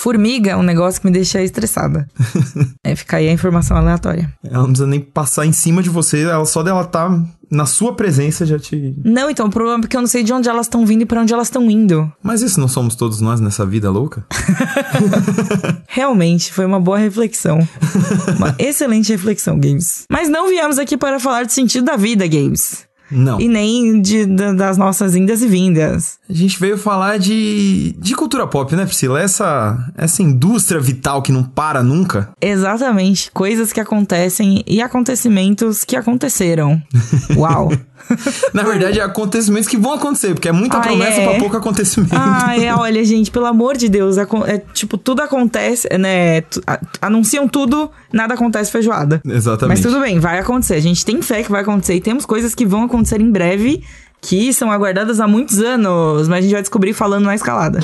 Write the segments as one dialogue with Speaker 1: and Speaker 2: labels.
Speaker 1: Formiga é um negócio que me deixa estressada. é, fica aí a informação aleatória.
Speaker 2: Ela não precisa nem passar em cima de você, ela só dela tá na sua presença já te.
Speaker 1: Não, então, o problema é que eu não sei de onde elas estão vindo e pra onde elas estão indo.
Speaker 2: Mas isso não somos todos nós nessa vida louca?
Speaker 1: Realmente, foi uma boa reflexão. uma excelente reflexão, Games. Mas não viemos aqui para falar do sentido da vida, Games.
Speaker 2: Não.
Speaker 1: E nem de, da- das nossas indas e vindas.
Speaker 2: A gente veio falar de, de cultura pop, né, Priscila? Essa, essa indústria vital que não para nunca.
Speaker 1: Exatamente. Coisas que acontecem e acontecimentos que aconteceram. Uau.
Speaker 2: Na verdade, é acontecimentos que vão acontecer, porque é muita
Speaker 1: Ah,
Speaker 2: promessa
Speaker 1: é?
Speaker 2: pra pouco acontecimento.
Speaker 1: Ah, é, olha, gente, pelo amor de Deus, é, tipo, tudo acontece, né? anunciam tudo, nada acontece feijoada.
Speaker 2: Exatamente.
Speaker 1: Mas tudo bem, vai acontecer. A gente tem fé que vai acontecer e temos coisas que vão acontecer em breve que são aguardadas há muitos anos, mas a gente vai descobrir falando na escalada.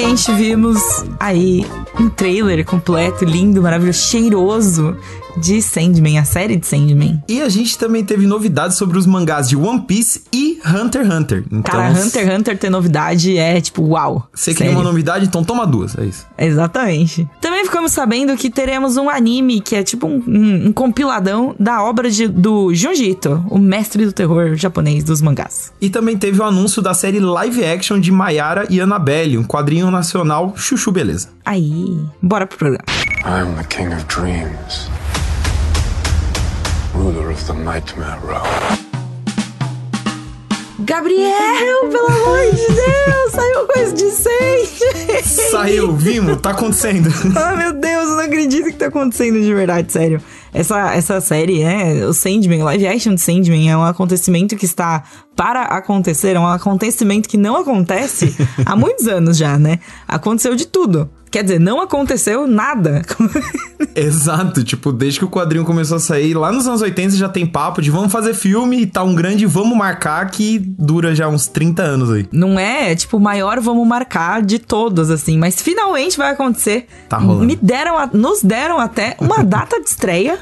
Speaker 1: Finalmente vimos aí um trailer completo, lindo, maravilhoso, cheiroso de Sandman, a série de Sandman.
Speaker 2: E a gente também teve novidades sobre os mangás de One Piece e Hunter x Hunter. Então,
Speaker 1: Cara, Hunter x Hunter ter novidade é tipo, uau.
Speaker 2: Você queria uma novidade, então toma duas, é isso.
Speaker 1: Exatamente. Também ficamos sabendo que teremos um anime que é tipo um, um- um compiladão da obra de- do Junji Ito, o mestre do terror japonês dos mangás.
Speaker 2: E também teve o anúncio da série live action de Mayara e Annabelle, um quadrinho nacional Chuchu Beleza.
Speaker 1: Aí, bora pro programa.
Speaker 3: I'm the king of dreams, ruler of the nightmare realm.
Speaker 1: Gabriel, pelo amor de Deus, saiu coisa de seis.
Speaker 2: Saiu, vimos, tá acontecendo.
Speaker 1: Ah, meu Deus, eu não acredito que tá acontecendo de verdade, sério. Essa, essa série, né? O Sandman, o live action de Sandman é um acontecimento que está para acontecer, é um acontecimento que não acontece há muitos anos já, né? Aconteceu de tudo. Quer dizer, não aconteceu nada.
Speaker 2: Exato, tipo, desde que o quadrinho começou a sair, lá nos anos 80 já tem papo de vamos fazer filme e tá um grande vamos marcar que dura já uns 30 anos aí.
Speaker 1: Não é, tipo, o maior vamos marcar de todos, assim. Mas finalmente vai acontecer.
Speaker 2: Tá rolando.
Speaker 1: Me deram, a- nos deram até uma data de estreia.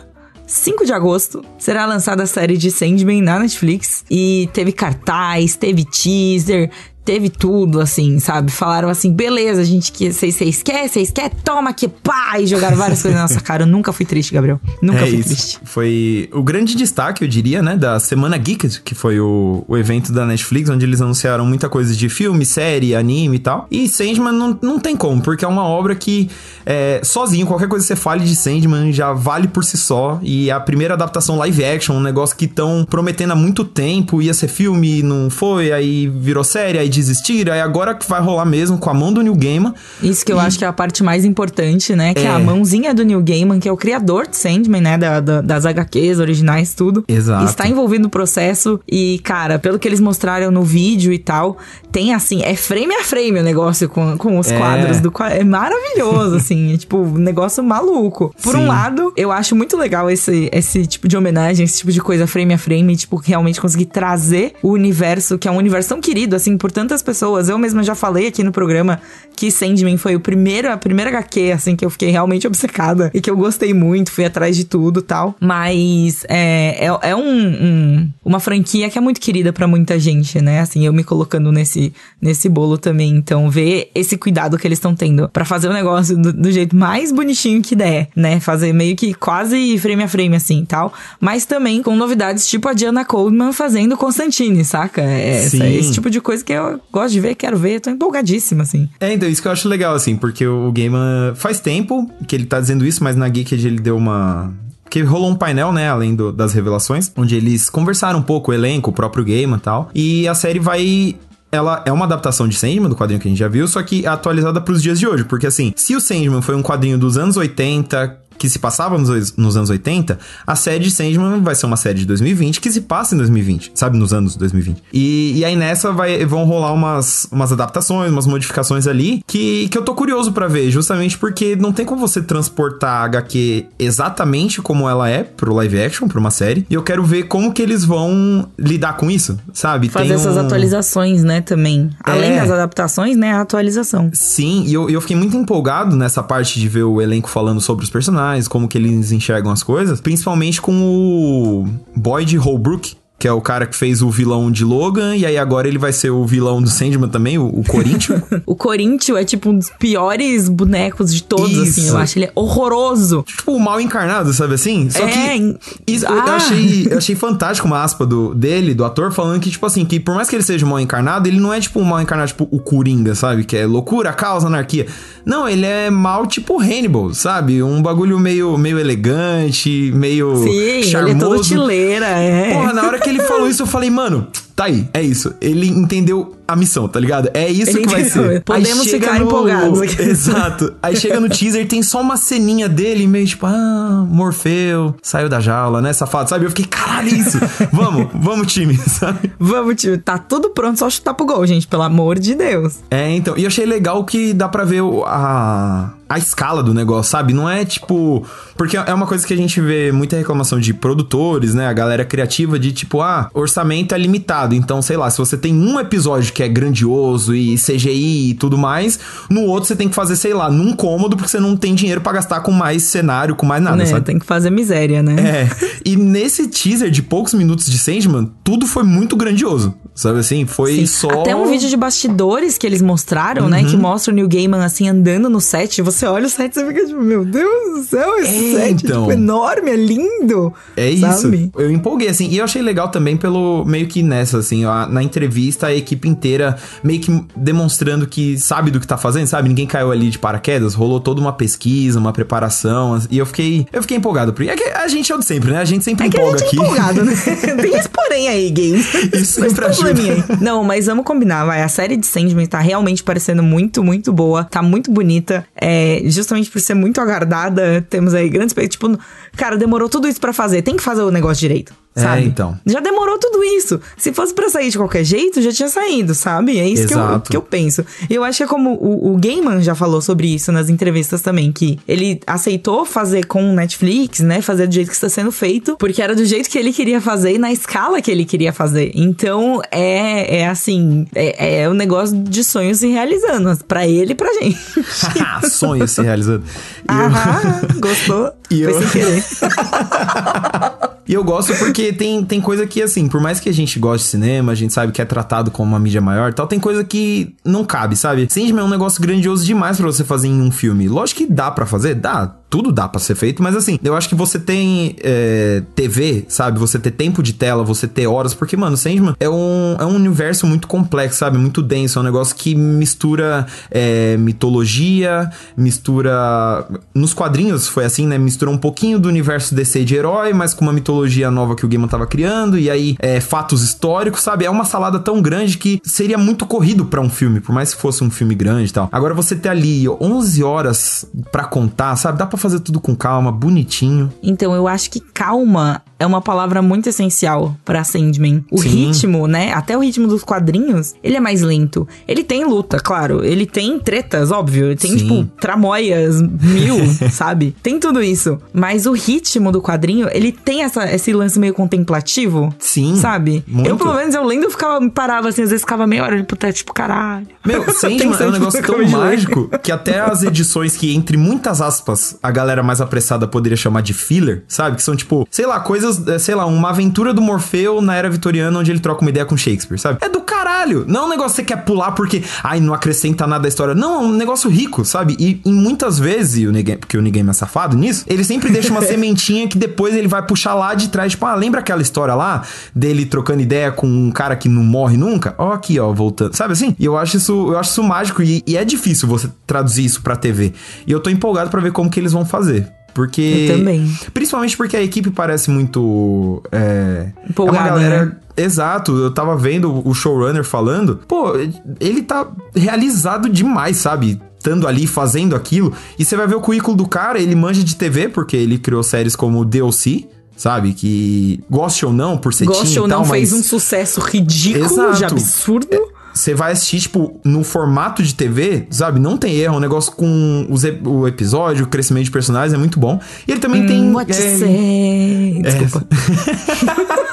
Speaker 1: 5 de agosto será lançada a série de Sandman na Netflix. E teve cartaz, teve teaser, teve tudo, assim, sabe? Falaram assim, beleza, gente, que vocês vocês querem, vocês querem, toma aqui, pá! E jogaram várias coisas na nossa cara. Eu nunca fui triste, Gabriel. Nunca
Speaker 2: é
Speaker 1: fui
Speaker 2: isso.
Speaker 1: triste.
Speaker 2: Foi o grande destaque, eu diria, né, da Semana Geek, que foi o, o evento da Netflix, onde eles anunciaram muita coisa de filme, série, anime e tal. E Sandman não, não tem como, porque é uma obra que, é, sozinho, qualquer coisa que você fale de Sandman já vale por si só. E é a primeira adaptação live action, um negócio que estão prometendo há muito tempo, ia ser filme, não foi, aí virou série, aí desistiram, aí agora que vai rolar mesmo, com a mão do New Gaiman.
Speaker 1: Isso que eu acho que é a parte mais importante, né? Que é.
Speaker 2: É.
Speaker 1: a mãozinha do Neil Gaiman, que é o criador de Sandman, né? Da, da- das HQs originais, tudo.
Speaker 2: Exato.
Speaker 1: Está envolvido no processo. E, cara, pelo que eles mostraram no vídeo e tal, tem assim, é frame a frame o negócio com, com os
Speaker 2: É.
Speaker 1: quadros do. É maravilhoso, assim. É tipo, um negócio maluco. Por um
Speaker 2: Sim.
Speaker 1: lado, eu acho muito legal esse, esse tipo de homenagem, esse tipo de coisa frame a frame, tipo, realmente conseguir trazer o universo, que é um universo tão querido, assim, por tantas pessoas. Eu mesma já falei aqui no programa que Sandman foi o primeiro, a primeira HQ, assim, que eu fiquei realmente obcecada e que eu gostei muito, fui atrás de tudo e tal. Mas é, é, é um, um- uma franquia que é muito querida pra muita gente, né? Assim, eu me colocando nesse, nesse bolo também. Então, ver esse cuidado que eles estão tendo pra fazer o negócio do, do jeito mais bonitinho que der, né? Fazer meio que quase frame a frame, assim, tal. Mas também com novidades tipo a Diana Coleman fazendo Constantine, saca? É essa- esse tipo de coisa que eu gosto de ver, quero ver, tô empolgadíssima, assim.
Speaker 2: É, então, isso que eu acho legal, assim, porque o Gaiman faz tempo que ele tá dizendo isso, mas na Geeked ele deu uma. Que rolou um painel, né, além do- das revelações, onde eles conversaram um pouco, o elenco, o próprio Gaiman e tal. E a série vai. Ela é uma adaptação de Sandman, do quadrinho que a gente já viu, só que atualizada pros dias de hoje. Porque, assim, se o Sandman foi um quadrinho dos anos 80, que se passava nos, nos anos 80, a série de Sandman vai ser uma série de 2020 que se passa em 2020, sabe? Nos anos 2020. E, e aí nessa vai, vão rolar umas, umas adaptações, umas modificações ali que, que eu tô curioso pra ver, justamente porque não tem como você transportar a HQ exatamente como ela é pro live action, pra uma série. E eu quero ver como que eles vão lidar com isso, sabe?
Speaker 1: Fazer essas atualizações, né, também. Além
Speaker 2: É.
Speaker 1: das adaptações, né, a atualização.
Speaker 2: Sim, e eu, e eu fiquei muito empolgado nessa parte de ver o elenco falando sobre os personagens, personagens, como que eles enxergam as coisas, principalmente com o Boyd Holbrook, que é o cara que fez o vilão de Logan, e aí agora ele vai ser o vilão do Sandman também, o, o Corinthians.
Speaker 1: o Corinthians é tipo um dos piores bonecos de todos,
Speaker 2: Isso.
Speaker 1: assim, eu acho. Ele é horroroso.
Speaker 2: tipo, o mal encarnado, sabe assim? Só
Speaker 1: É,
Speaker 2: que isso, eu,
Speaker 1: Ah.
Speaker 2: achei, eu achei fantástico uma aspa do, dele, do ator, falando que, tipo assim, que por mais que ele seja mal encarnado, ele não é tipo um mal encarnado, tipo o Coringa, sabe? Que é loucura, caos, anarquia. Não, ele é mal tipo Hannibal, sabe? Um bagulho meio, meio elegante, meio
Speaker 1: Sim,
Speaker 2: charmoso.
Speaker 1: ele é todo chileira, é.
Speaker 2: Porra, na hora que ele falou isso, eu falei, mano, tá aí, é isso. Ele entendeu a missão, tá ligado? É isso
Speaker 1: Ele
Speaker 2: que vai
Speaker 1: entendeu.
Speaker 2: ser.
Speaker 1: Podemos ficar empolgados aqui.
Speaker 2: Exato. Aí chega no teaser, tem só uma ceninha dele, meio tipo, ah, Morfeu, saiu da jaula, né, safado, sabe? Eu fiquei, caralho, é isso. vamos, vamos, time, sabe?
Speaker 1: Vamos, tio, tá tudo pronto, só chutar pro gol, gente, pelo amor de Deus.
Speaker 2: É, então. E eu achei legal que dá pra ver a, a escala do negócio, sabe? Não é tipo. Porque é uma coisa que a gente vê muita reclamação de produtores, né? A galera criativa de tipo, ah, orçamento é limitado. Então, sei lá, se você tem um episódio que é grandioso e CGI e tudo mais, no outro você tem que fazer, sei lá, num cômodo, porque você não tem dinheiro pra gastar com mais cenário, com mais nada,
Speaker 1: né?
Speaker 2: sabe?
Speaker 1: Tem que fazer miséria, né?
Speaker 2: É, e nesse teaser de poucos minutos de Sandman, tudo foi muito grandioso, sabe assim? Foi
Speaker 1: Sim.
Speaker 2: só... Uhum.
Speaker 1: Até um vídeo de bastidores que eles mostraram, né? Que mostra o Neil Gaiman assim andando no set. Você olha o set e você fica tipo, meu Deus do céu, esse
Speaker 2: É,
Speaker 1: set
Speaker 2: então.
Speaker 1: é tipo, enorme, é lindo.
Speaker 2: É isso.
Speaker 1: Sabe?
Speaker 2: Eu empolguei, assim. E eu achei legal também pelo meio que nessa, assim, ó, na entrevista, a equipe inteira meio que demonstrando que sabe do que tá fazendo, sabe? Ninguém caiu ali de paraquedas, rolou toda uma pesquisa, uma preparação. E eu fiquei. Eu fiquei empolgado. Porque é que a gente é o de sempre, né? A gente sempre
Speaker 1: É que a
Speaker 2: empolga
Speaker 1: gente é
Speaker 2: aqui.
Speaker 1: empolgado, né? Tem esse porém aí, games.
Speaker 2: Isso ajuda.
Speaker 1: probleminha aí. Não, mas vamos combinar, vai. A série de Sandman tá realmente parecendo muito, muito boa. Tá muito bonita. É, justamente por ser muito aguardada, temos aí grandes... Tipo, cara, demorou tudo isso pra fazer. Tem que fazer o negócio direito,
Speaker 2: É,
Speaker 1: sabe?
Speaker 2: então.
Speaker 1: Já demorou tudo isso. Se fosse pra sair de qualquer jeito, já tinha saído, sabe? É isso que eu, que eu penso. Eu acho que é como o, o Gaiman já falou sobre isso nas entrevistas também, que ele aceitou fazer com o Netflix, né? Fazer do jeito que está sendo feito, porque era do jeito que ele queria fazer e na escala que ele queria fazer. Então, é, é assim, é, é um negócio de sonhos se realizando, pra ele e pra gente.
Speaker 2: Sonho se realizando. E eu-
Speaker 1: Aham, gostou?
Speaker 2: E
Speaker 1: Foi
Speaker 2: eu-
Speaker 1: sem querer.
Speaker 2: E eu gosto porque tem, tem coisa que, assim, por mais que a gente goste de cinema, a gente sabe que é tratado como uma mídia maior tal, tem coisa que não cabe, sabe? Sandman é um negócio grandioso demais pra você fazer em um filme. Lógico que dá pra fazer, dá. Tudo dá pra ser feito, mas assim, eu acho que você tem é, TV, sabe? Você ter tempo de tela, você ter horas, porque, mano, Sandman é um, é um universo muito complexo, sabe? Muito denso, é um negócio que mistura é, mitologia, mistura. Nos quadrinhos foi assim, né? Mistura um pouquinho do universo DC de herói, mas com uma mitologia nova que o Gaiman tava criando, e aí é, fatos históricos, sabe? É uma salada tão grande que seria muito corrido pra um filme, por mais que fosse um filme grande e tal. Agora você ter ali 11 horas pra contar, sabe? Dá pra fazer tudo com calma, bonitinho.
Speaker 1: Então, eu acho que calma é uma palavra muito essencial pra Sandman. O
Speaker 2: Sim.
Speaker 1: ritmo, né? Até o ritmo dos quadrinhos, ele é mais lento. Ele tem luta, claro. Ele tem tretas, óbvio. Ele tem,
Speaker 2: Sim.
Speaker 1: tipo, tramóias mil, sabe? Tem tudo isso. Mas o ritmo do quadrinho, ele tem essa, esse lance meio contemplativo.
Speaker 2: Sim,
Speaker 1: Sabe?
Speaker 2: muito.
Speaker 1: Eu, pelo menos, eu lendo, eu ficava, me parava assim, às vezes ficava meia hora olhando pro teto, tipo, caralho.
Speaker 2: Meu, Sandman é um negócio tão mágico que até as edições que, entre muitas aspas, a galera mais apressada poderia chamar de filler, sabe? Que são tipo, sei lá, coisas, eh, sei lá, uma aventura do Morfeu na era vitoriana onde ele troca uma ideia com Shakespeare, sabe? É do caralho! Não é um negócio que você quer pular porque, ai, não acrescenta nada à história. Não, é um negócio rico, sabe? E, e muitas vezes, o Negan, porque o Negan é safado nisso, ele sempre deixa uma sementinha que depois ele vai puxar lá de trás, tipo, ah, lembra aquela história lá dele trocando ideia com um cara que não morre nunca? Ó, aqui, ó, voltando. Sabe assim? E eu acho isso, eu acho isso mágico e, e é difícil você traduzir isso pra TV. E eu tô empolgado pra ver como que eles vão fazer. Porque.
Speaker 1: Eu também.
Speaker 2: Principalmente porque a equipe parece muito. É,
Speaker 1: Empolgada,
Speaker 2: é uma galera.
Speaker 1: né?
Speaker 2: Exato, eu tava vendo o showrunner falando. Pô, ele tá realizado demais, sabe? Estando ali fazendo aquilo. E você vai ver o currículo do cara, ele manja de TV, porque ele criou séries como DLC. Sabe? Que goste ou não, por ser
Speaker 1: Goste ou não,
Speaker 2: tal,
Speaker 1: fez
Speaker 2: mas
Speaker 1: um sucesso ridículo, de
Speaker 2: Exato. É,
Speaker 1: absurdo.
Speaker 2: Você vai assistir, tipo, no formato de TV, sabe? Não tem erro, é um negócio com os o episódio, o crescimento de personagens é muito bom. E ele também tem.
Speaker 1: Hum, What you
Speaker 2: é,
Speaker 1: say? Desculpa.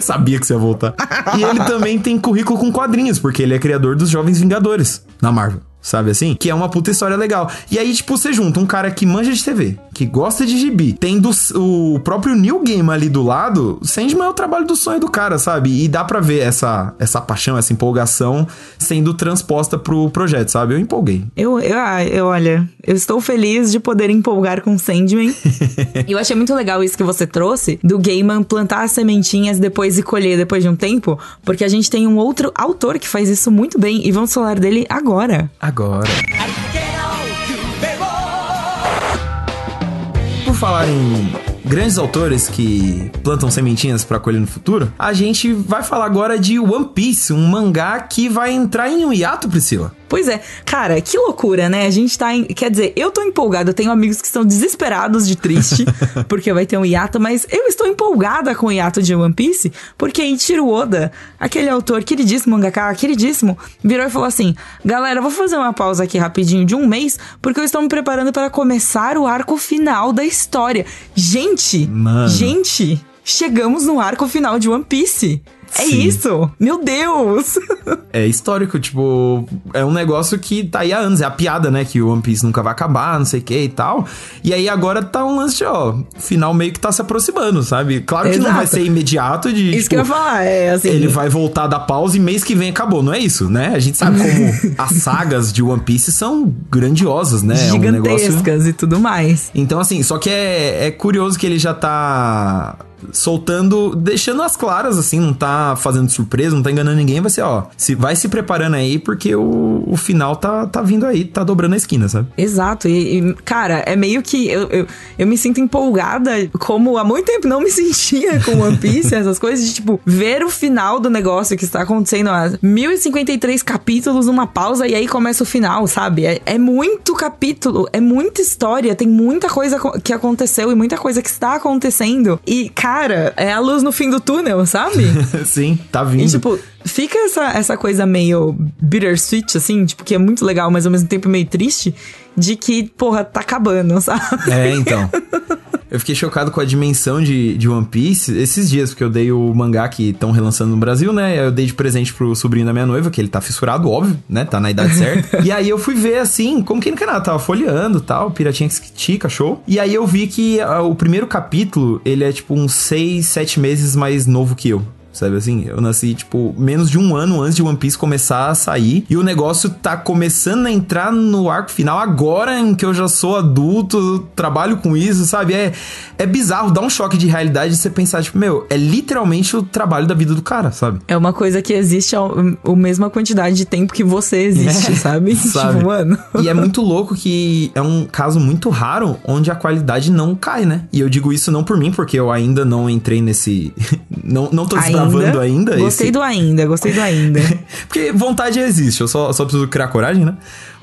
Speaker 2: Sabia que você ia voltar. E ele também tem currículo com quadrinhos, porque ele é criador dos Jovens Vingadores na Marvel. Sabe assim? Que é uma puta história legal. E aí, tipo, você junta um cara que manja de TV, que gosta de gibi, tendo o próprio New Game ali do lado, Sandman é o trabalho do sonho do cara, sabe? E dá pra ver essa, essa paixão, essa empolgação sendo transposta pro projeto, sabe? Eu empolguei.
Speaker 1: Eu, eu, ah, eu olha, eu estou feliz de poder empolgar com Sandman. e eu achei muito legal isso que você trouxe, do Gaiman plantar as sementinhas depois e colher depois de um tempo, porque a gente tem um outro autor que faz isso muito bem e vamos falar dele agora.
Speaker 2: Agora. Falar em grandes autores que plantam sementinhas para colher no futuro, a gente vai falar agora de One Piece, um mangá que vai entrar em um hiato, Priscila.
Speaker 1: Pois é, cara, que loucura, né? A gente tá. Em... Quer dizer, eu tô empolgada, eu tenho amigos que estão desesperados de triste, porque vai ter um hiato, mas eu estou empolgada com o hiato de One Piece, porque Ichiro Oda, aquele autor queridíssimo, mangaka, queridíssimo, virou e falou assim: galera, vou fazer uma pausa aqui rapidinho de um mês, porque eu estou me preparando para começar o arco final da história. Gente,
Speaker 2: Mano.
Speaker 1: gente, chegamos no arco final de One Piece. É
Speaker 2: Sim.
Speaker 1: isso! Meu Deus!
Speaker 2: É histórico, tipo, é um negócio que tá aí há anos, é a piada, né? Que o One Piece nunca vai acabar, não sei o que e tal. E aí agora tá um lance de, ó, final meio que tá se aproximando, sabe? Claro que não vai ser imediato de.
Speaker 1: Isso
Speaker 2: tipo,
Speaker 1: que eu ia falar, é assim.
Speaker 2: Ele vai voltar da pausa e mês que vem acabou, não é isso, né? A gente sabe como as sagas de One Piece são grandiosas, né? É um negócio.
Speaker 1: gigantescas e tudo mais.
Speaker 2: Então, assim, só que é, é curioso que ele já tá soltando, deixando as claras, assim, não tá fazendo surpresa, não tá enganando ninguém, vai ser, ó, se, vai se preparando aí, porque o, o final tá, tá vindo aí, tá dobrando a esquina, sabe?
Speaker 1: Exato. E, e, cara, é meio que eu, eu, eu me sinto empolgada, como há muito tempo não me sentia com One Piece, essas coisas de, tipo, ver o final do negócio que está acontecendo há 1053 capítulos numa pausa e aí começa o final, sabe? É, é muito capítulo, é muita história, tem muita coisa co- que aconteceu e muita coisa que está acontecendo. E, cara, é a luz no fim do túnel, sabe?
Speaker 2: Sim, tá vindo.
Speaker 1: E, tipo, fica essa, essa coisa meio bittersweet, assim, tipo, que é muito legal, mas ao mesmo tempo meio triste, de que, porra, tá acabando, sabe?
Speaker 2: É, então. Eu fiquei chocado com a dimensão de, de One Piece esses dias, porque eu dei o mangá que estão relançando no Brasil, né? Eu dei de presente pro sobrinho da minha noiva, que ele tá fissurado, óbvio, né? Tá na idade certa. e aí eu fui ver, assim, como quem não quer nada, tava folheando tal, Piratinha que tica, show. E aí eu vi que ah, o primeiro capítulo, ele é tipo uns seis, sete meses mais novo que eu. Sabe assim? Eu nasci, tipo, menos de um ano antes de One Piece começar a sair. E o negócio tá começando a entrar no arco final agora em que eu já sou adulto, trabalho com isso, sabe? É, é bizarro, dá um choque de realidade você pensar, tipo, meu, é literalmente o trabalho da vida do cara, sabe?
Speaker 1: É uma coisa que existe a, a mesma quantidade de tempo que você existe,
Speaker 2: É,
Speaker 1: sabe?
Speaker 2: sabe?
Speaker 1: Tipo, mano.
Speaker 2: E é muito louco que é um caso muito raro onde a qualidade não cai, né? E eu digo isso não por mim, porque eu ainda não entrei nesse. não, não tô desbravando ainda.
Speaker 1: Gostei
Speaker 2: esse-
Speaker 1: do ainda, gostei do ainda.
Speaker 2: Porque vontade existe, eu só, só preciso criar coragem, né?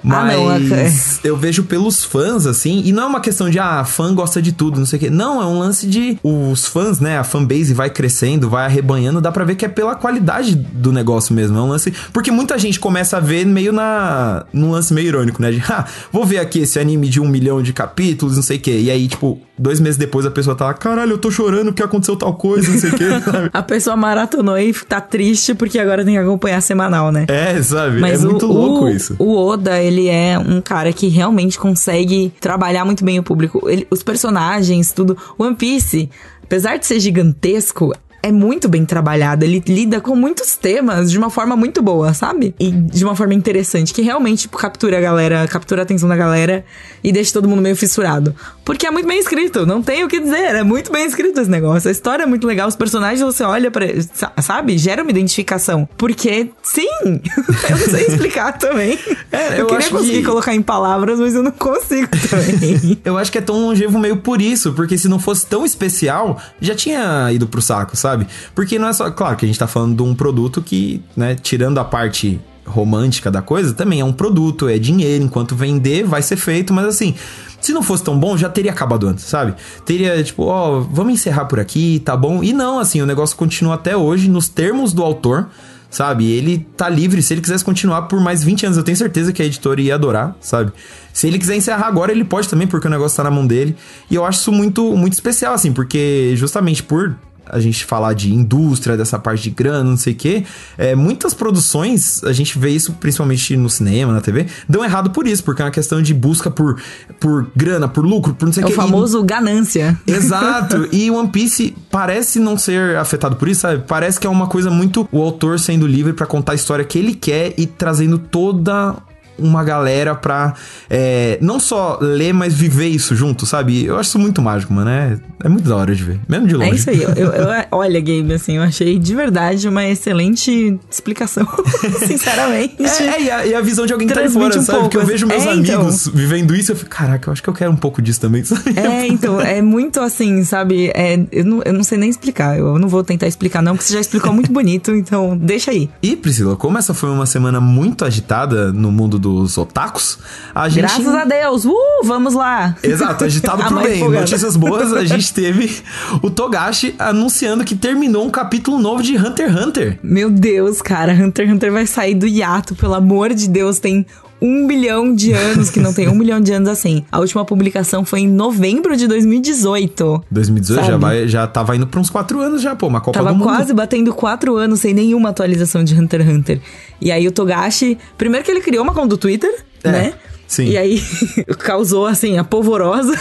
Speaker 1: Ah,
Speaker 2: Mas
Speaker 1: não, é-
Speaker 2: eu vejo pelos fãs, assim, e não é uma questão de, ah, fã gosta de tudo, não sei o quê. Não, é um lance de os fãs, né? A fanbase vai crescendo, vai arrebanhando, dá pra ver que é pela qualidade do negócio mesmo. É um lance. Porque muita gente começa a ver meio na. num lance meio irônico, né? De, ah, vou ver aqui esse anime de um milhão de capítulos, não sei o quê. E aí, tipo, dois meses depois a pessoa tá caralho, eu tô chorando porque aconteceu tal coisa, não sei o quê, sabe?
Speaker 1: A pessoa maratonou e tá triste porque agora tem que acompanhar semanal, né?
Speaker 2: É, sabe?
Speaker 1: Mas
Speaker 2: é
Speaker 1: o,
Speaker 2: muito louco
Speaker 1: o-
Speaker 2: isso.
Speaker 1: O Oda, ele é um cara que realmente consegue trabalhar muito bem o público. Ele- os personagens, tudo. One Piece, apesar de ser gigantesco, é muito bem trabalhado. Ele lida com muitos temas de uma forma muito boa, sabe? E de uma forma interessante, que realmente tipo, captura a galera, captura a atenção da galera e deixa todo mundo meio fissurado. Porque é muito bem escrito, não tem o que dizer, é muito bem escrito esse negócio. A história é muito legal, os personagens você olha pra. sa- sabe? Gera uma identificação. Porque, sim! eu não sei explicar também.
Speaker 2: É,
Speaker 1: eu,
Speaker 2: eu
Speaker 1: queria conseguir
Speaker 2: que-
Speaker 1: colocar em palavras, mas eu não consigo também.
Speaker 2: Eu acho que é tão longevo meio por isso, porque se não fosse tão especial, já tinha ido pro saco, sabe? Porque não é só. Claro que a gente tá falando de um produto que, né, tirando a parte romântica da coisa, também é um produto, é dinheiro, enquanto vender vai ser feito, mas assim. Se não fosse tão bom, já teria acabado antes, sabe? Teria, tipo, ó, vamos encerrar por aqui, tá bom? E não, assim, o negócio continua até hoje nos termos do autor, sabe? Ele tá livre, se ele quisesse continuar por mais 20 anos, eu tenho certeza que a editora ia adorar, sabe? Se ele quiser encerrar agora, ele pode também, porque o negócio tá na mão dele. E eu acho isso muito, muito especial, assim, porque justamente por a gente falar de indústria, dessa parte de grana, não sei o quê, é, muitas produções, a gente vê isso principalmente no cinema, na TV, dão errado por isso, porque é uma questão de busca por, por grana, por lucro, por não sei
Speaker 1: É
Speaker 2: o
Speaker 1: o
Speaker 2: quê. E-
Speaker 1: famoso ganância.
Speaker 2: Exato. E One Piece parece não ser afetado por isso, sabe? Parece que é uma coisa muito o autor sendo livre pra contar a história que ele quer e trazendo toda uma galera pra é, não só ler, mas viver isso junto, sabe? Eu acho isso muito mágico, mano. É, é muito da hora de ver. Mesmo de longe.
Speaker 1: É isso aí. Eu, eu- olha, Gabe, assim, eu achei de verdade uma excelente explicação. Sinceramente.
Speaker 2: É, é, e, a, e a visão de alguém que tá fora,
Speaker 1: um
Speaker 2: sabe? Porque eu vejo meus
Speaker 1: é, então.
Speaker 2: amigos vivendo isso eu fico, caraca, eu acho que eu quero um pouco disso também, sabe?
Speaker 1: É, então, é muito assim, sabe? É, eu, não, eu não sei nem explicar. Eu não vou tentar explicar, não, porque você já explicou muito bonito, então deixa aí.
Speaker 2: E, Priscila, como essa foi uma semana muito agitada no mundo dos otakus, a gente.
Speaker 1: Graças a Deus! Uh, vamos lá!
Speaker 2: Exato, agitado
Speaker 1: mais
Speaker 2: bem.
Speaker 1: empolgada.
Speaker 2: Notícias boas, a gente teve o Togashi anunciando que terminou um capítulo novo de Hunter x Hunter.
Speaker 1: Meu Deus, cara, Hunter x Hunter vai sair do hiato, pelo amor de Deus, tem um milhão de anos que não tem um milhão de anos assim. A última publicação foi em novembro de 2018.
Speaker 2: 2018 já, vai, já tava indo pra uns 4 anos já, pô, uma Copa
Speaker 1: Tava
Speaker 2: do Mundo.
Speaker 1: quase batendo quatro anos sem nenhuma atualização de Hunter x Hunter. E aí o Togashi, primeiro que ele criou uma conta do Twitter,
Speaker 2: É,
Speaker 1: né?
Speaker 2: sim.
Speaker 1: E aí causou, assim, a polvorosa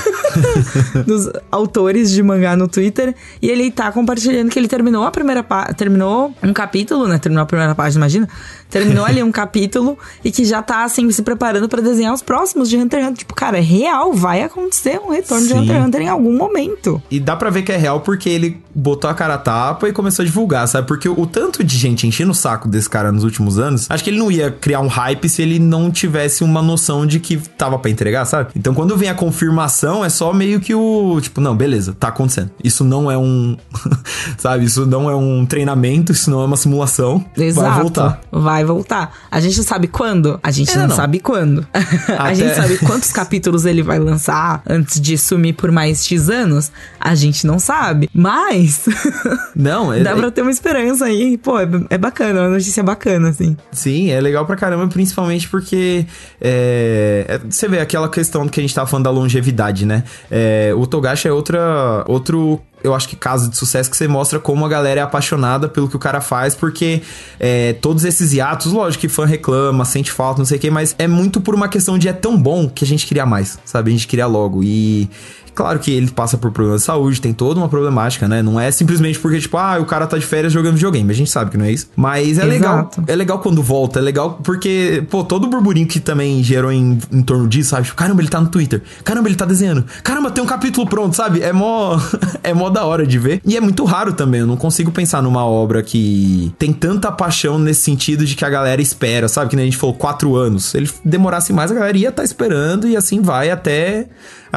Speaker 1: dos autores de mangá no Twitter. E ele tá compartilhando que ele terminou a primeira. Terminou um capítulo, né? Terminou a primeira página, imagina. Terminou ali um capítulo e que já tá, assim, se preparando pra desenhar os próximos de Hunter x Hunter. Tipo, cara, é real, vai acontecer um retorno de
Speaker 2: Sim.
Speaker 1: Hunter x Hunter em algum momento.
Speaker 2: E dá pra ver que é real porque ele botou a cara a tapa e começou a divulgar, sabe? Porque o, tanto de gente enchendo o saco desse cara nos últimos anos, acho que ele não ia criar um hype se ele não tivesse uma noção de que tava pra entregar, sabe? Então quando vem a confirmação, é só meio que o. Tipo, não, beleza, tá acontecendo. Isso não é um. sabe? Isso não é um treinamento, isso não é uma simulação.
Speaker 1: Exato.
Speaker 2: Vai voltar.
Speaker 1: Vai voltar. A gente sabe quando? A gente
Speaker 2: Ainda
Speaker 1: não,
Speaker 2: não.
Speaker 1: sabe quando. a
Speaker 2: Até-
Speaker 1: gente sabe quantos capítulos ele vai lançar antes de sumir por mais X anos? A gente não sabe. Mas
Speaker 2: Não, é.
Speaker 1: dá pra ter uma esperança aí. Pô, é, é bacana, é uma notícia bacana, assim.
Speaker 2: Sim, é legal pra caramba, principalmente porque é, é- você vê aquela questão que a gente tava falando da longevidade, né? É, o Togashi é outra, outro, eu acho que caso de sucesso que você mostra como a galera é apaixonada pelo que o cara faz, porque é, todos esses hiatos, lógico que fã reclama, sente falta, não sei o que, mas é muito por uma questão de é tão bom que a gente queria mais, sabe? A gente queria logo. E Claro que ele passa por problemas de saúde, tem toda uma problemática, né? Não é simplesmente porque, tipo, ah, o cara tá de férias jogando videogame. A gente sabe que não é isso. Mas é legal.
Speaker 1: Exato.
Speaker 2: É legal quando volta, é legal porque, pô, todo o burburinho que também gerou em, em torno disso, sabe? Tipo, caramba, ele tá no Twitter. Caramba, ele tá desenhando. Caramba, tem um capítulo pronto, sabe? É mó, é mó da hora de ver. E é muito raro também. Eu não consigo pensar numa obra que tem tanta paixão nesse sentido de que a galera espera, sabe? Que nem a gente falou, quatro anos. Se ele demorasse mais, a galera ia estar esperando e assim vai até,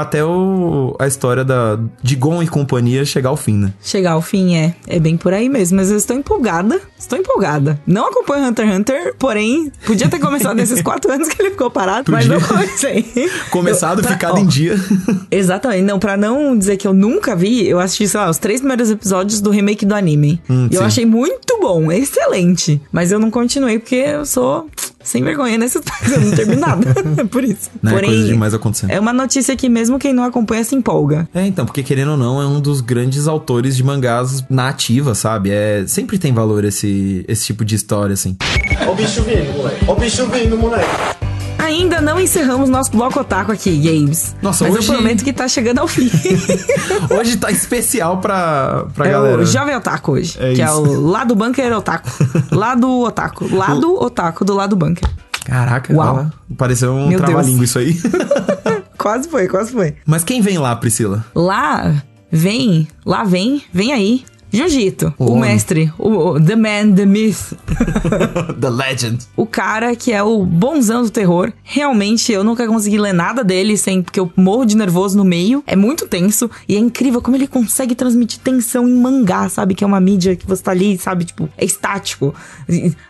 Speaker 2: até o, a história da, de Gon e companhia chegar ao fim, né?
Speaker 1: Chegar ao fim é, é bem por aí mesmo, mas eu estou empolgada. Estou empolgada. Não acompanho Hunter x Hunter, porém, podia ter começado nesses quatro anos que ele ficou parado, mas
Speaker 2: Podia.
Speaker 1: não comecei.
Speaker 2: Começado,
Speaker 1: Eu- pra-
Speaker 2: ficado
Speaker 1: ó,
Speaker 2: em dia.
Speaker 1: Exatamente. Não, pra não dizer que eu nunca vi, eu assisti, sei lá, os três primeiros episódios do remake do anime.
Speaker 2: Hum,
Speaker 1: e eu
Speaker 2: sim.
Speaker 1: achei muito bom, excelente. Mas eu não continuei porque eu sou sem vergonha partes, eu não termino nada. É por isso.
Speaker 2: Né?
Speaker 1: Porém,
Speaker 2: Coisa demais acontecendo.
Speaker 1: é uma notícia que mesmo quem não acompanha se empolga.
Speaker 2: É, então, porque querendo ou não, é um dos grandes autores de mangás na ativa, sabe? É, sempre tem valor esse, esse tipo de história, assim.
Speaker 4: Ó o bicho vindo, moleque. Ó o bicho vindo, moleque.
Speaker 1: Ainda não encerramos nosso bloco otaku aqui, Games.
Speaker 2: Nossa,
Speaker 1: Mas
Speaker 2: hoje-
Speaker 1: eu prometo que tá chegando ao fim.
Speaker 2: Hoje tá especial pra, pra
Speaker 1: é
Speaker 2: galera.
Speaker 1: o Jovem Otaku hoje.
Speaker 2: É
Speaker 1: que é
Speaker 2: isso.
Speaker 1: o lado bunker otaku. lado otaku. Lado otaku do lado bunker.
Speaker 2: Caraca,
Speaker 1: Uau.
Speaker 2: pareceu um trava-língua isso aí.
Speaker 1: Quase foi, quase foi.
Speaker 2: Mas quem vem lá, Priscila?
Speaker 1: Lá vem, lá vem, vem aí. Jiu-Jitsu,
Speaker 2: O
Speaker 1: mestre, o, The Man, The Myth.
Speaker 2: The Legend.
Speaker 1: o cara que é o bonzão do terror. Realmente, eu nunca consegui ler nada dele sem porque eu morro de nervoso no meio. É muito tenso e é incrível como ele consegue transmitir tensão em mangá, sabe? Que é uma mídia que você tá ali, sabe? Tipo, é estático.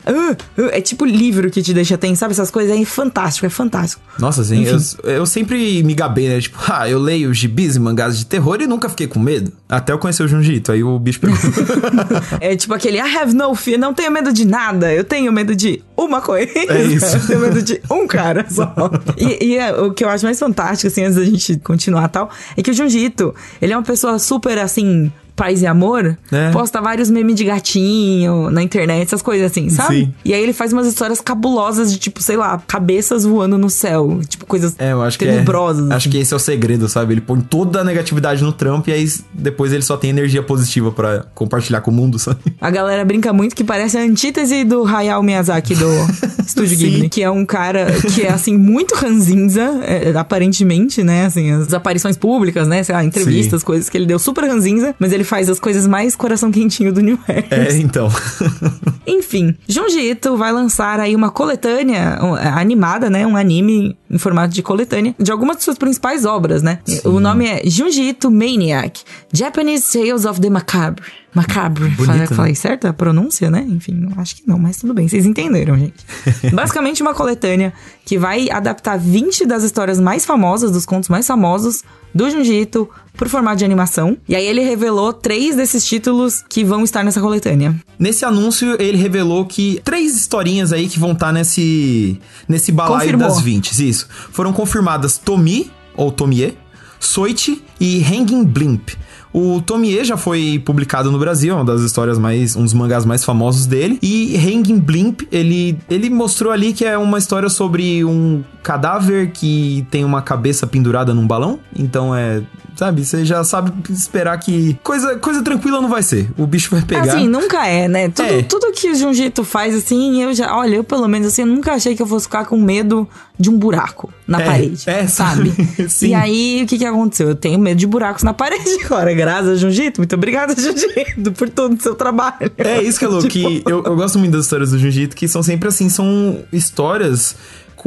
Speaker 1: Ah, ah, É tipo livro que te deixa tenso, sabe? Essas coisas. É fantástico, é fantástico.
Speaker 2: Nossa, assim, eu, eu sempre me gabei, né? Tipo, ah, eu leio gibis e mangás de terror e nunca fiquei com medo. Até eu conhecer o Junjito, aí o bicho pegou.
Speaker 1: É tipo aquele I have no fear, não tenho medo de nada, eu tenho medo de uma coisa.
Speaker 2: É isso.
Speaker 1: eu tenho medo de um cara só. e e é, o que eu acho mais fantástico, assim, antes da gente continuar e tal, é que o Junjito, ele é uma pessoa super, assim, Paz e Amor,
Speaker 2: É.
Speaker 1: posta vários memes de gatinho na internet, essas coisas assim, sabe?
Speaker 2: Sim.
Speaker 1: E aí ele faz umas histórias cabulosas de, tipo, sei lá, cabeças voando no céu. Tipo, coisas
Speaker 2: É, eu acho que é.
Speaker 1: tenebrosas.
Speaker 2: Acho que esse é o segredo, sabe? Ele põe toda a negatividade no trampo e aí depois ele só tem energia positiva pra compartilhar com o mundo, sabe?
Speaker 1: A galera brinca muito que parece a antítese do Hayao Miyazaki do Estúdio
Speaker 2: Sim.
Speaker 1: Ghibli, que é um cara que é, assim, muito ranzinza, é, aparentemente, né? Assim, as aparições públicas, né? Sei lá, entrevistas, coisas que ele deu super ranzinza, mas ele faz as coisas mais coração quentinho do universo.
Speaker 2: É, então.
Speaker 1: Enfim, Junji Ito vai lançar aí uma coletânea é, animada, né? Um anime em formato de coletânea de algumas de suas principais obras, né? O nome é Junji Ito Maniac, Japanese Tales of the Macabre. Macabre.
Speaker 2: Bonito,
Speaker 1: falei,
Speaker 2: né?
Speaker 1: falei certo a pronúncia, né? Enfim, acho que não, mas tudo bem, vocês entenderam, gente. Basicamente uma coletânea que vai adaptar 20 das histórias mais famosas, dos contos mais famosos do Junji por formato de animação. E aí ele revelou três desses títulos que vão estar nessa coletânea.
Speaker 2: Nesse anúncio, ele revelou que três historinhas aí que vão estar nesse, nesse balaio
Speaker 1: Confirmou.
Speaker 2: das 20. Isso. Foram confirmadas Tomi, ou Tomie, Soichi e Hanging Blimp. O Tomie já foi publicado no Brasil, é uma das histórias mais. um dos mangás mais famosos dele. E Hanging Blimp, ele, ele mostrou ali que é uma história sobre um cadáver que tem uma cabeça pendurada num balão. Então é. Sabe, você já sabe esperar que. Coisa, coisa tranquila não vai ser. O bicho vai pegar.
Speaker 1: Assim, nunca é, né? Tudo,
Speaker 2: É.
Speaker 1: tudo que o Junjito faz, assim, eu já. Olha, eu pelo menos assim, eu nunca achei que eu fosse ficar com medo de um buraco na
Speaker 2: É,
Speaker 1: parede.
Speaker 2: é,
Speaker 1: sabe?
Speaker 2: sim.
Speaker 1: E aí, o que que aconteceu? Eu tenho medo de buracos na parede agora, graças Junjito. Muito obrigada, Junjito, por todo o seu trabalho.
Speaker 2: É isso que é louco,
Speaker 1: Tipo,
Speaker 2: que eu, eu gosto muito das histórias do Jiu-Jitsu, que são sempre assim, são histórias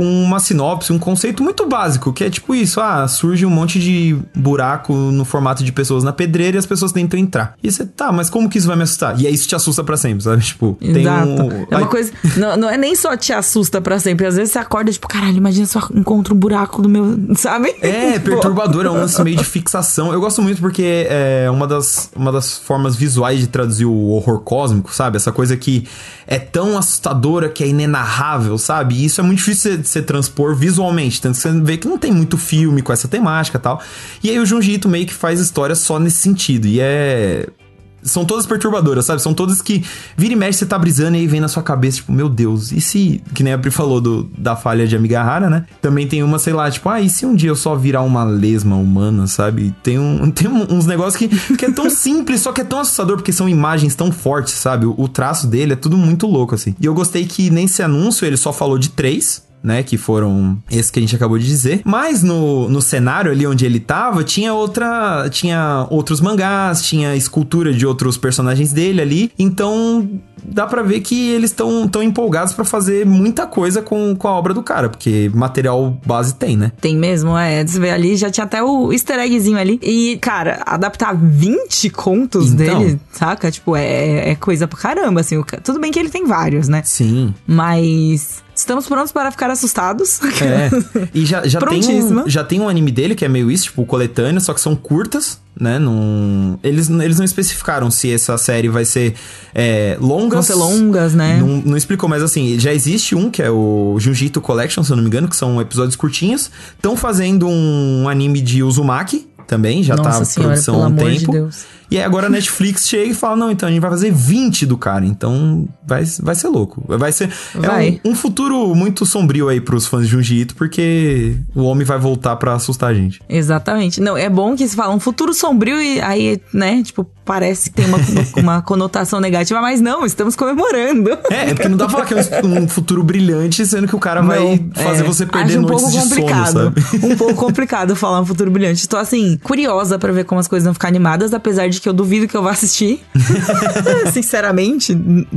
Speaker 2: com uma sinopse, um conceito muito básico, que é tipo isso, ah, surge um monte de buraco no formato de pessoas na pedreira e as pessoas tentam entrar. E você, tá, mas como que isso vai me assustar? E aí isso te assusta pra sempre, sabe? Tipo, tem
Speaker 1: Exato.
Speaker 2: um...
Speaker 1: É uma coisa. Não, não é nem só te assusta pra sempre. Às vezes você acorda, tipo, caralho, imagina se eu encontro um buraco no meu. Sabe?
Speaker 2: É,
Speaker 1: Tipo,
Speaker 2: perturbador, é um lance meio de fixação. Eu gosto muito porque é uma das, uma das formas visuais de traduzir o horror cósmico, sabe? Essa coisa que é tão assustadora que é inenarrável, sabe? E isso é muito difícil de você transpor visualmente. Tanto que você vê que não tem muito filme com essa temática e tal. E aí o Junji Ito meio que faz histórias só nesse sentido. E é são todas perturbadoras, sabe? São todas que vira e mexe, você tá brisando e aí vem na sua cabeça, tipo, meu Deus, e se, que nem a Pri falou do, da falha de Amigahara, né? Também tem uma, sei lá, tipo, ah, e se um dia eu só virar uma lesma humana, sabe? Tem, um, tem uns negócios que, que é tão simples, só que é tão assustador, porque são imagens tão fortes, sabe? O, o traço dele é tudo muito louco, assim. E eu gostei que nesse anúncio ele só falou de três, né, que foram esses que a gente acabou de dizer. Mas no, no cenário ali onde ele tava, tinha outra, tinha outros mangás, tinha escultura de outros personagens dele ali. Então, dá pra ver que eles estão tão empolgados pra fazer muita coisa com, com a obra do cara, porque material base tem, né?
Speaker 1: Tem mesmo, é. Você vê ali, já tinha até o easter eggzinho ali. E, cara, adaptar 20 contos
Speaker 2: Então.
Speaker 1: dele, saca? Tipo, é, é coisa pra caramba, assim. Tudo bem que ele tem vários, né?
Speaker 2: Sim.
Speaker 1: Mas estamos prontos para ficar assustados.
Speaker 2: É. E já, já, tem um, já tem um anime dele que é meio isso, tipo, coletânea, só que são curtas, né? Não, eles, eles não especificaram se essa série vai ser é, longas.
Speaker 1: Vão ser longas, né?
Speaker 2: Não, não explicou, mas assim, já existe um que é o Junjito Collection, se eu não me engano, que são episódios curtinhos. Estão fazendo um anime de Uzumaki também, já
Speaker 1: Nossa
Speaker 2: tá
Speaker 1: senhora,
Speaker 2: produção há um
Speaker 1: amor de
Speaker 2: tempo.
Speaker 1: Deus.
Speaker 2: E aí agora a Netflix chega e fala: não, então a gente vai fazer 20 do cara. Então vai, vai ser louco. Vai ser é
Speaker 1: Vai.
Speaker 2: um, um futuro muito sombrio aí pros fãs de Junji Ito, porque o homem vai voltar pra assustar a gente.
Speaker 1: Exatamente. Não, é bom que se fala um futuro sombrio e aí, né, tipo, parece que tem uma, uma conotação negativa, mas não, estamos comemorando.
Speaker 2: É, é porque não dá pra falar que é um, um futuro brilhante, sendo que o cara vai
Speaker 1: Não,
Speaker 2: fazer
Speaker 1: é,
Speaker 2: você perder
Speaker 1: um
Speaker 2: noites
Speaker 1: pouco
Speaker 2: de sono,
Speaker 1: complicado.
Speaker 2: sabe?
Speaker 1: Um pouco complicado falar um futuro brilhante. Tô assim, curiosa pra ver como as coisas vão ficar animadas, apesar de que eu duvido que eu vá assistir. Sinceramente,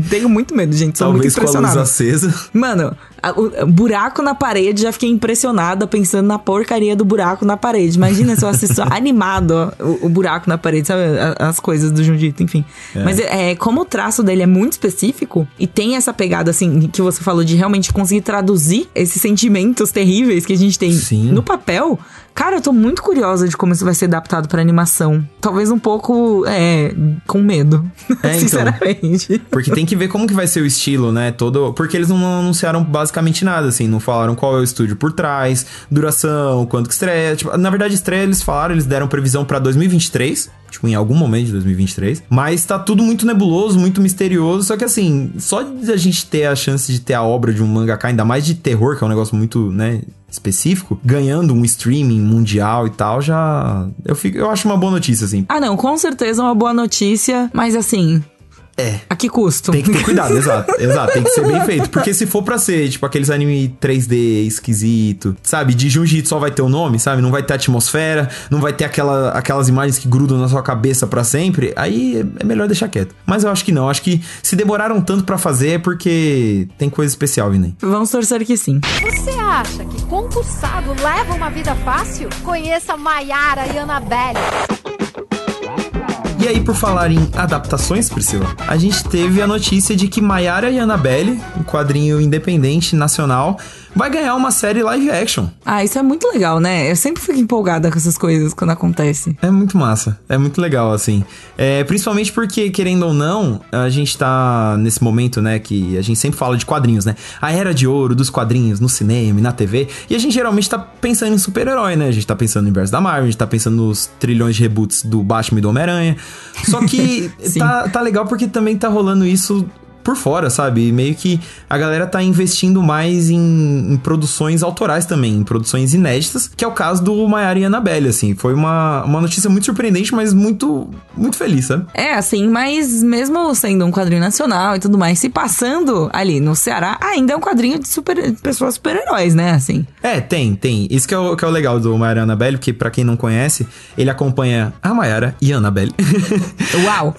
Speaker 1: tenho muito medo, gente. Sou
Speaker 2: Talvez
Speaker 1: muito
Speaker 2: com a luz acesa.
Speaker 1: Mano, o buraco na parede, já fiquei impressionada pensando na porcaria do buraco na parede. Imagina se eu assisto animado o, o buraco na parede, sabe? As coisas do Jundito, enfim. Mas é, como o traço dele é muito específico e tem essa pegada, assim, que você falou de realmente conseguir traduzir esses sentimentos terríveis que a gente tem
Speaker 2: Sim.
Speaker 1: no papel. Cara, eu tô muito curiosa de como isso vai ser adaptado pra animação. Talvez um pouco, é, com medo.
Speaker 2: É, então.
Speaker 1: Sinceramente.
Speaker 2: Porque tem que ver como que vai ser o estilo, né? Todo. Porque eles não anunciaram basicamente basicamente nada, assim. Não falaram qual é o estúdio por trás, duração, quanto que estreia. Tipo, na verdade, estreia eles falaram, eles deram previsão pra 2023. Tipo, em algum momento de 2023. Mas tá tudo muito nebuloso, muito misterioso. Só que assim, só de a gente ter a chance de ter a obra de um mangaka, ainda mais de terror, que é um negócio muito, né, específico, ganhando um streaming mundial e tal, já. Eu, fico, eu acho uma boa notícia, assim.
Speaker 1: Ah, não, com certeza é uma boa notícia, mas assim.
Speaker 2: É.
Speaker 1: A que custo?
Speaker 2: Tem que ter cuidado, exato. Exato, tem que ser bem feito. Porque se for pra ser, tipo, aqueles anime 3D esquisito, sabe? De Jiu-Jitsu só vai ter o nome, sabe? Não vai ter atmosfera, não vai ter aquela, aquelas imagens que grudam na sua cabeça pra sempre. Aí é melhor deixar quieto. Mas eu acho que não. Acho que se demoraram tanto pra fazer é porque tem coisa especial vindo aí.
Speaker 1: Vamos torcer que sim.
Speaker 5: Você acha que concursado leva uma vida fácil? Conheça Maiara e Annabelle.
Speaker 2: E aí, por falar em adaptações, Priscila, a gente teve a notícia de que Mayara e Annabelle, um quadrinho independente nacional, vai ganhar uma série live action.
Speaker 1: Ah, isso é muito legal, né? Eu sempre fico empolgada com essas coisas quando acontece.
Speaker 2: É muito massa, é muito legal, assim. É, principalmente porque, querendo ou não, a gente tá nesse momento, né, que a gente sempre fala de quadrinhos, né? A era de ouro dos quadrinhos no cinema e na TV. E a gente geralmente tá pensando em super-herói, né? A gente tá pensando no universo da Marvel, a gente tá pensando nos trilhões de reboots do Batman e do Homem-Aranha. Só que tá, tá legal porque também tá rolando isso por fora, sabe? Meio que a galera tá investindo mais em, em produções autorais também, em produções inéditas, que é o caso do Maiara e Annabelle, assim. Foi uma, uma notícia muito surpreendente, mas muito, muito feliz, sabe?
Speaker 1: É, assim, mas mesmo sendo um quadrinho nacional e tudo mais, se passando ali no Ceará, ainda é um quadrinho de super, pessoas super-heróis, né? Assim.
Speaker 2: É, tem, tem. Isso que é o, que é o legal do Maiara e Annabelle, porque pra quem não conhece, ele acompanha a Maiara e a Annabelle.
Speaker 1: Uau!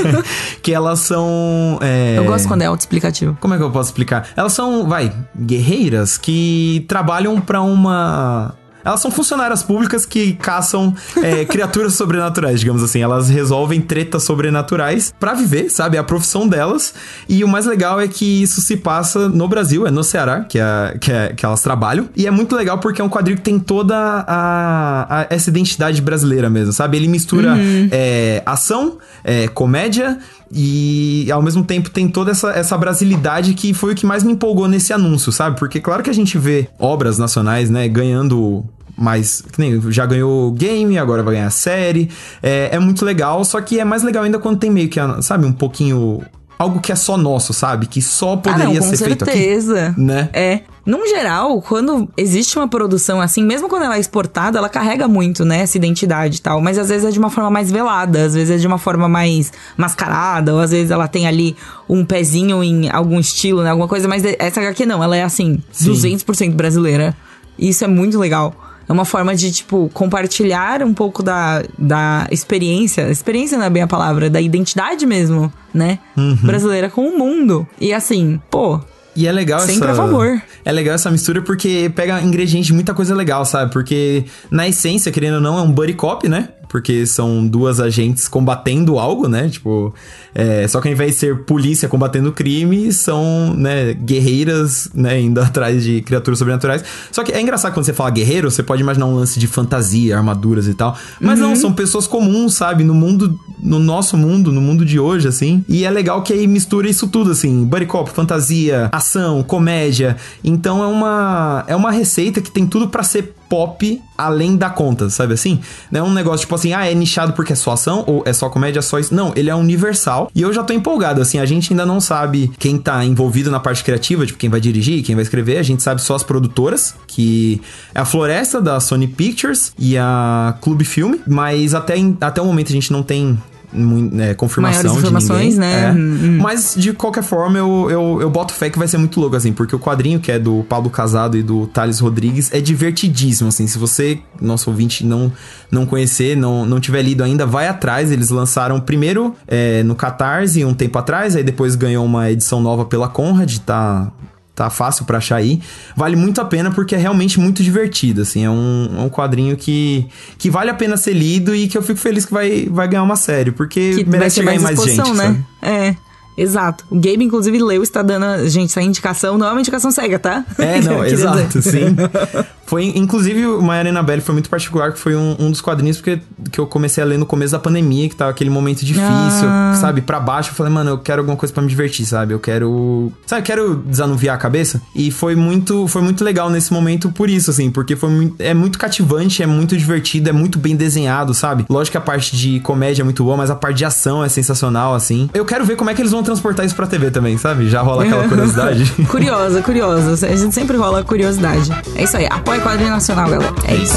Speaker 2: que elas são... é,
Speaker 1: Eu gosto quando é autoexplicativo.
Speaker 2: Como é que eu posso explicar? Elas são, vai, guerreiras que trabalham pra uma. Elas são funcionárias públicas que caçam é, criaturas sobrenaturais, digamos assim. Elas resolvem tretas sobrenaturais pra viver, sabe? É a profissão delas. E o mais legal é que isso se passa no Brasil, é no Ceará, que, é, que, é, que elas trabalham. E é muito legal porque é um quadrinho que tem toda a, a- essa identidade brasileira mesmo, sabe? Ele mistura é, ação, é, comédia e ao mesmo tempo tem toda essa, essa brasilidade que foi o que mais me empolgou nesse anúncio, sabe? Porque claro que a gente vê obras nacionais, né, ganhando mais. Que nem já ganhou game, agora vai ganhar série. É, é muito legal, só que é mais legal ainda quando tem meio que, sabe, um pouquinho. Algo que é só nosso, sabe? Que só
Speaker 1: Ah,
Speaker 2: poderia
Speaker 1: não, com
Speaker 2: ser feito aqui.
Speaker 1: certeza.
Speaker 2: Né?
Speaker 1: É. Num geral, quando existe uma produção assim, mesmo quando ela é exportada, ela carrega muito, né, essa identidade e tal. Mas às vezes é de uma forma mais velada, às vezes é de uma forma mais mascarada, ou às vezes ela tem ali um pezinho em algum estilo, né, alguma coisa. Mas essa HQ não, ela é assim,
Speaker 2: Sim.
Speaker 1: 200% brasileira. E isso é muito legal. É uma forma de, tipo, compartilhar um pouco da, da experiência. Experiência não é bem a palavra, da identidade mesmo, né?
Speaker 2: Uhum.
Speaker 1: Brasileira com o mundo. E assim, pô,
Speaker 2: E é legal
Speaker 1: Sempre
Speaker 2: essa...
Speaker 1: a favor.
Speaker 2: É legal essa mistura porque pega ingrediente de muita coisa legal, sabe? Porque na essência, querendo ou não, é um buddy cop, né? Porque são duas agentes combatendo algo, né? Tipo, é, só que ao invés de ser polícia combatendo crime, são, né, guerreiras, né, indo atrás de criaturas sobrenaturais. Só que é engraçado quando você fala guerreiro, você pode imaginar um lance de fantasia, armaduras e tal. Mas não, são pessoas comuns, sabe? No mundo, no nosso mundo, no mundo de hoje, assim. E é legal que aí mistura isso tudo, assim. Buddy cop, fantasia, ação, comédia. Então é uma, é uma receita que tem tudo pra ser pop além da conta, sabe assim? Não é um negócio tipo assim, ah, é nichado porque é só ação ou é só comédia, só isso. Não, ele é universal. E eu já tô empolgado, assim, a gente ainda não sabe quem tá envolvido na parte criativa, tipo, quem vai dirigir, quem vai escrever, a gente sabe só as produtoras, que é a Floresta da Sony Pictures e a Clube Filme, mas até, até o momento a gente não tem né, confirmação de ninguém.
Speaker 1: né?
Speaker 2: É.
Speaker 1: Hum, hum.
Speaker 2: Mas, de qualquer forma, eu, eu, eu boto fé que vai ser muito louco, assim, porque o quadrinho, que é do Paulo Casado e do Thales Rodrigues, é divertidíssimo, assim. Se você, nosso ouvinte, não, não conhecer, não, não tiver lido ainda, vai atrás. Eles lançaram primeiro é, no Catarse um tempo atrás, aí depois ganhou uma edição nova pela Conrad, tá. Tá fácil pra achar aí. Vale muito a pena porque é realmente muito divertido, assim. É um, é um quadrinho que, que vale a pena ser lido e que eu fico feliz que vai, vai ganhar uma série, porque
Speaker 1: que
Speaker 2: merece chegar
Speaker 1: mais
Speaker 2: em mais gente,
Speaker 1: né?
Speaker 2: sabe?
Speaker 1: É. Exato. O Gabe, inclusive, leu, está dando. Gente, essa indicação não é uma indicação cega, tá?
Speaker 2: É, não, exato,
Speaker 1: dizer.
Speaker 2: sim. Foi, inclusive, o Maiara Annabelle foi muito particular, que foi um, um dos quadrinhos porque, que eu comecei a ler no começo da pandemia, que tava aquele momento difícil,
Speaker 1: Ah.
Speaker 2: sabe? Pra baixo, eu falei, mano, eu quero alguma coisa pra me divertir, sabe? Eu quero. Sabe, eu quero desanuviar a cabeça. E foi muito, foi muito legal nesse momento por isso, assim, porque foi muito, é muito cativante, é muito divertido, é muito bem desenhado, sabe? Lógico que a parte de comédia é muito boa, mas a parte de ação é sensacional, assim. Eu quero ver como é que eles vão transportar isso pra TV também, sabe? Já rola aquela curiosidade.
Speaker 1: curiosa, curiosa. A gente sempre rola curiosidade. É isso aí. Apoia Quadrinho Nacional, galera. É isso.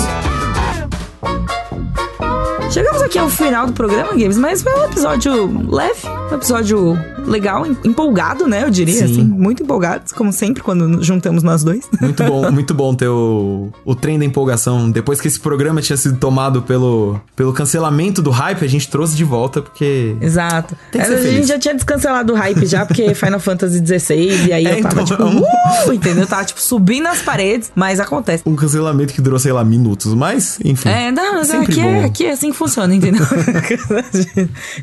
Speaker 1: Chegamos aqui ao final do programa, Games, mas foi um episódio leve, um episódio legal, em- empolgado, né? Eu diria,
Speaker 2: Sim.
Speaker 1: assim, muito empolgados, como sempre, quando juntamos nós dois.
Speaker 2: Muito bom, muito bom ter o, o trem da empolgação. Depois que esse programa tinha sido tomado pelo, pelo cancelamento do hype, a gente trouxe de volta, porque.
Speaker 1: Exato.
Speaker 2: Que
Speaker 1: a
Speaker 2: ser
Speaker 1: gente
Speaker 2: feliz.
Speaker 1: já tinha descancelado o hype já, porque Final Fantasy XVI, e aí
Speaker 2: É,
Speaker 1: eu tava
Speaker 2: então,
Speaker 1: tipo,
Speaker 2: é
Speaker 1: uh, entendeu? Eu tava tipo subindo as paredes, mas acontece.
Speaker 2: Um cancelamento que durou, sei lá, minutos, mas, enfim.
Speaker 1: É, não, aqui
Speaker 2: bom.
Speaker 1: é, aqui é assim que funciona, entendeu?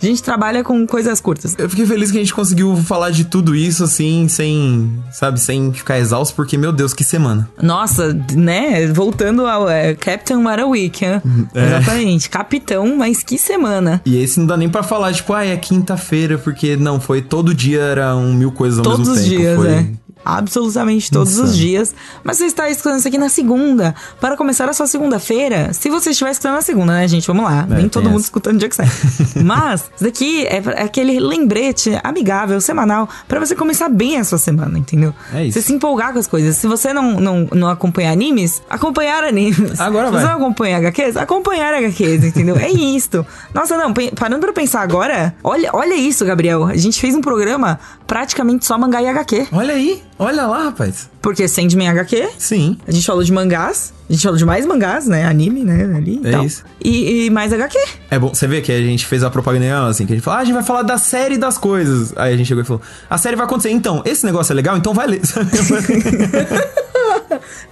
Speaker 1: a gente trabalha com coisas curtas.
Speaker 2: Eu fiquei feliz que a gente conseguiu falar de tudo isso, assim, sem, sabe, sem ficar exausto, porque, meu Deus, que semana.
Speaker 1: Nossa, né? Voltando ao é, Captain Marawick, né?
Speaker 2: É.
Speaker 1: Exatamente. Capitão, mas que semana.
Speaker 2: E esse não dá nem pra falar, tipo, ah, é quinta-feira, porque não, foi todo dia, era um mil coisas ao
Speaker 1: Todos
Speaker 2: mesmo
Speaker 1: os
Speaker 2: tempo.
Speaker 1: dias,
Speaker 2: foi...
Speaker 1: é. Absolutamente todos os dias. Mas você está escutando isso aqui na segunda. Para começar a sua segunda-feira, se você estiver escutando na segunda, né, gente? Vamos lá.
Speaker 2: É,
Speaker 1: Nem todo mundo
Speaker 2: essa.
Speaker 1: escutando dia que sai. Mas, isso daqui é é aquele lembrete amigável, semanal, pra você começar bem a sua semana, entendeu?
Speaker 2: É isso.
Speaker 1: Você se empolgar com as coisas. Se você não, não, não acompanha animes, acompanhar animes.
Speaker 2: Agora
Speaker 1: Se
Speaker 2: vai.
Speaker 1: você não acompanha HQs, acompanhar HQs, entendeu? É isto. Nossa, não, parando pra pensar agora, olha, olha isso, Gabriel. A gente fez um programa praticamente só mangá e HQ.
Speaker 2: Olha aí, olha lá, rapaz.
Speaker 1: Porque Sandman HQ,
Speaker 2: Sim.
Speaker 1: a gente falou de mangás, a gente falou de mais mangás, né? Anime, né? Ali
Speaker 2: É
Speaker 1: tal.
Speaker 2: isso.
Speaker 1: E, e mais HQ.
Speaker 2: É bom, você vê que a gente fez a propaganda assim, que a gente falou, ah, a gente vai falar da série das coisas. Aí a gente chegou e falou, a série vai acontecer, então, esse negócio é legal, então vai ler.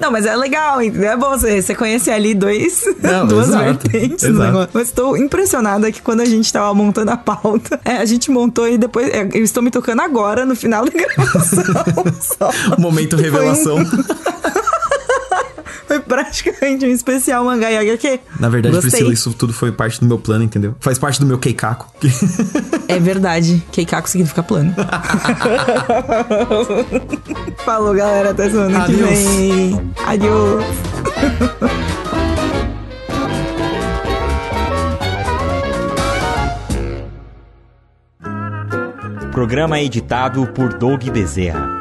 Speaker 1: Não, mas é legal? É bom você, você conhecer ali dois,
Speaker 2: Não,
Speaker 1: duas
Speaker 2: exato,
Speaker 1: vertentes do
Speaker 2: exato.
Speaker 1: negócio. Mas estou impressionada que quando a gente tava montando a pauta, é, a gente montou e depois. é, eu estou me tocando agora no final da gravação.
Speaker 2: Momento revelação.
Speaker 1: Foi praticamente um especial mangá e HQ.
Speaker 2: Na verdade,
Speaker 1: Gostei.
Speaker 2: Priscila, isso tudo foi parte do meu plano, entendeu? Faz parte do meu keikaku.
Speaker 1: É verdade. Keikaku significa plano. Falou, galera. Até semana que
Speaker 2: Adeus.
Speaker 1: vem. Adiós.
Speaker 6: Programa editado por Doug Bezerra.